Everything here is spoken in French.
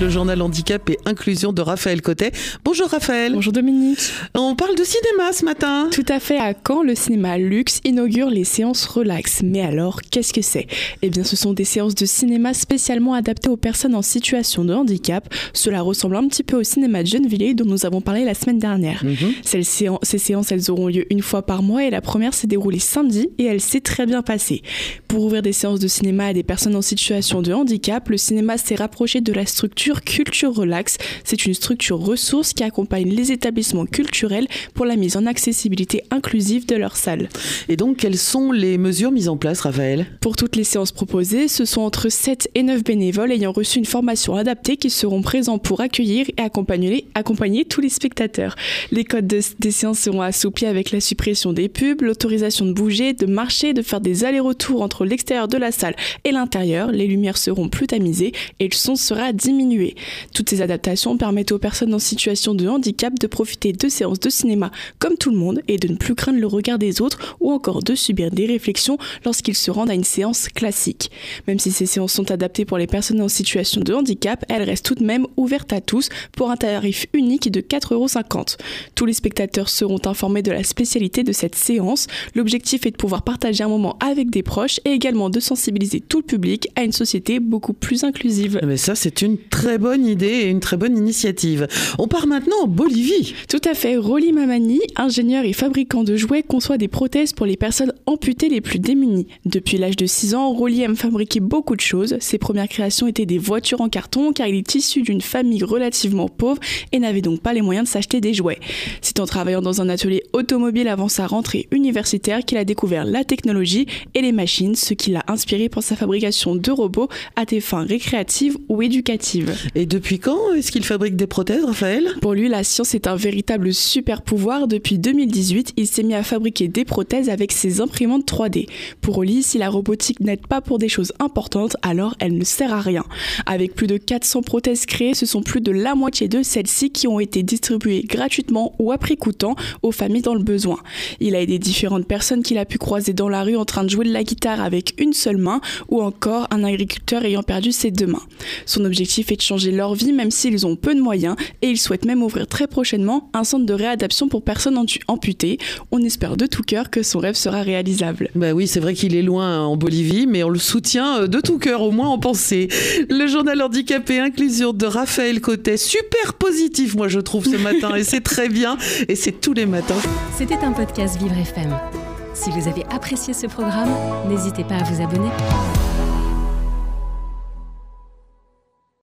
le journal handicap et inclusion de Raphaël Cotet. Bonjour Raphaël. Bonjour Dominique. On parle de cinéma ce matin. Tout à fait. À Caen, le cinéma Luxe inaugure les séances relax. Mais alors, qu'est-ce que c'est? Eh bien, ce sont des séances de cinéma spécialement adaptées aux personnes en situation de handicap. Cela ressemble un petit peu au cinéma de Gennevilliers dont nous avons parlé la semaine dernière. Mhm. Ces, séances, elles auront lieu une fois par mois et la première s'est déroulée samedi et elle s'est très bien passée. Pour ouvrir des séances de cinéma à des personnes en situation de handicap, le cinéma s'est rapproché de la structure Culture Relax. C'est une structure ressource qui accompagne les établissements culturels pour la mise en accessibilité inclusive de leurs salles. Et donc, quelles sont les mesures mises en place, Raphaël? Pour toutes les séances proposées, ce sont entre 7 et 9 bénévoles ayant reçu une formation adaptée qui seront présents pour accueillir et accompagner, accompagner tous les spectateurs. Les codes des séances seront assouplis avec la suppression des pubs, l'autorisation de bouger, de marcher, de faire des allers-retours entre l'extérieur de la salle et l'intérieur. Les lumières seront plus tamisées et le son sera diminué toutes ces adaptations permettent aux personnes en situation de handicap de profiter de séances de cinéma comme tout le monde et de ne plus craindre le regard des autres ou encore de subir des réflexions lorsqu'ils se rendent à une séance classique. Même si ces séances sont adaptées pour les personnes en situation de handicap, elles restent tout de même ouvertes à tous pour un tarif unique de 4,50 euros. Tous les spectateurs seront informés de la spécialité de cette séance. L'objectif est de pouvoir partager un moment avec des proches et également de sensibiliser tout le public à une société beaucoup plus inclusive. Mais ça, c'est une très bonne idée et une très bonne initiative. On part maintenant en Bolivie. Tout à fait. Rolly Mamani, ingénieur et fabricant de jouets, conçoit des prothèses pour les personnes amputées les plus démunies. Depuis l'âge de 6 ans, Rolly aime fabriquer beaucoup de choses. Ses premières créations étaient des voitures en carton car il est issu d'une famille relativement pauvre et n'avait donc pas les moyens de s'acheter des jouets. C'est en travaillant dans un atelier automobile avant sa rentrée universitaire qu'il a découvert la technologie et les machines, ce qui l'a inspiré pour sa fabrication de robots à des fins récréatives ou éducatives. Et depuis quand est-ce qu'il fabrique des prothèses, Raphaël? Pour lui, la science est un véritable super pouvoir. Depuis 2018, il s'est mis à fabriquer des prothèses avec ses imprimantes 3D. Pour Oli, si la robotique n'aide pas pour des choses importantes, alors elle ne sert à rien. Avec plus de 400 prothèses créées, ce sont plus de la moitié de celles-ci qui ont été distribuées gratuitement ou à prix coûtant aux familles dans le besoin. Il a aidé différentes personnes qu'il a pu croiser dans la rue en train de jouer de la guitare avec une seule main ou encore un agriculteur ayant perdu ses deux mains. Son objectif est de changer leur vie même s'ils ont peu de moyens et ils souhaitent même ouvrir très prochainement un centre de réadaptation pour personnes amputées. On espère de tout cœur que son rêve sera réalisable. Bah oui, c'est vrai qu'il est loin en Bolivie, mais on le soutient euh, de tout cœur, au moins en pensée. Le journal handicapé inclusion de Raphaël Cotet, super positif moi je trouve ce matin et c'est très bien et c'est tous les matins. C'était un podcast Vivre FM. Si vous avez apprécié ce programme, n'hésitez pas à vous abonner.